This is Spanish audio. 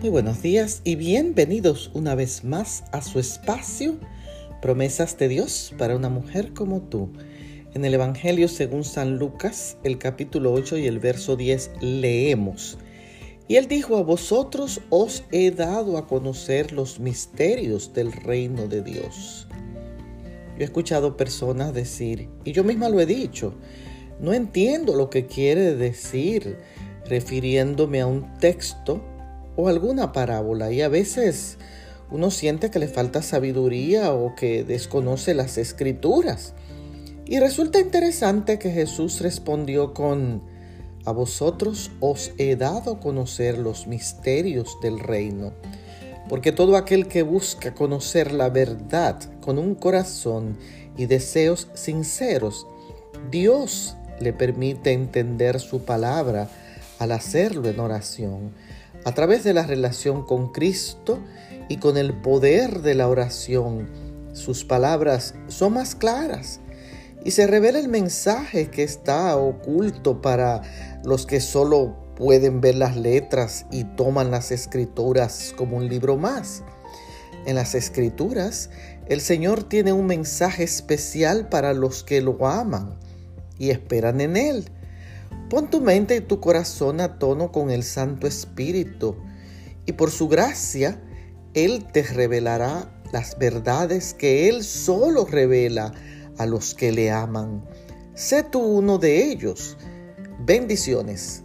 Muy buenos días y bienvenidos una vez más a su espacio Promesas de Dios para una mujer como tú. En el Evangelio según San Lucas, el capítulo 8 y el verso 10 leemos. Y él dijo, a vosotros os he dado a conocer los misterios del reino de Dios. Yo he escuchado personas decir, y yo misma lo he dicho, no entiendo lo que quiere decir refiriéndome a un texto o alguna parábola y a veces uno siente que le falta sabiduría o que desconoce las escrituras. Y resulta interesante que Jesús respondió con, a vosotros os he dado conocer los misterios del reino, porque todo aquel que busca conocer la verdad con un corazón y deseos sinceros, Dios le permite entender su palabra al hacerlo en oración a través de la relación con Cristo y con el poder de la oración, sus palabras son más claras y se revela el mensaje que está oculto para los que solo pueden ver las letras y toman las escrituras como un libro más. En las escrituras, el Señor tiene un mensaje especial para los que lo aman y esperan en Él. Pon tu mente y tu corazón a tono con el Santo Espíritu y por su gracia Él te revelará las verdades que Él solo revela a los que le aman. Sé tú uno de ellos. Bendiciones.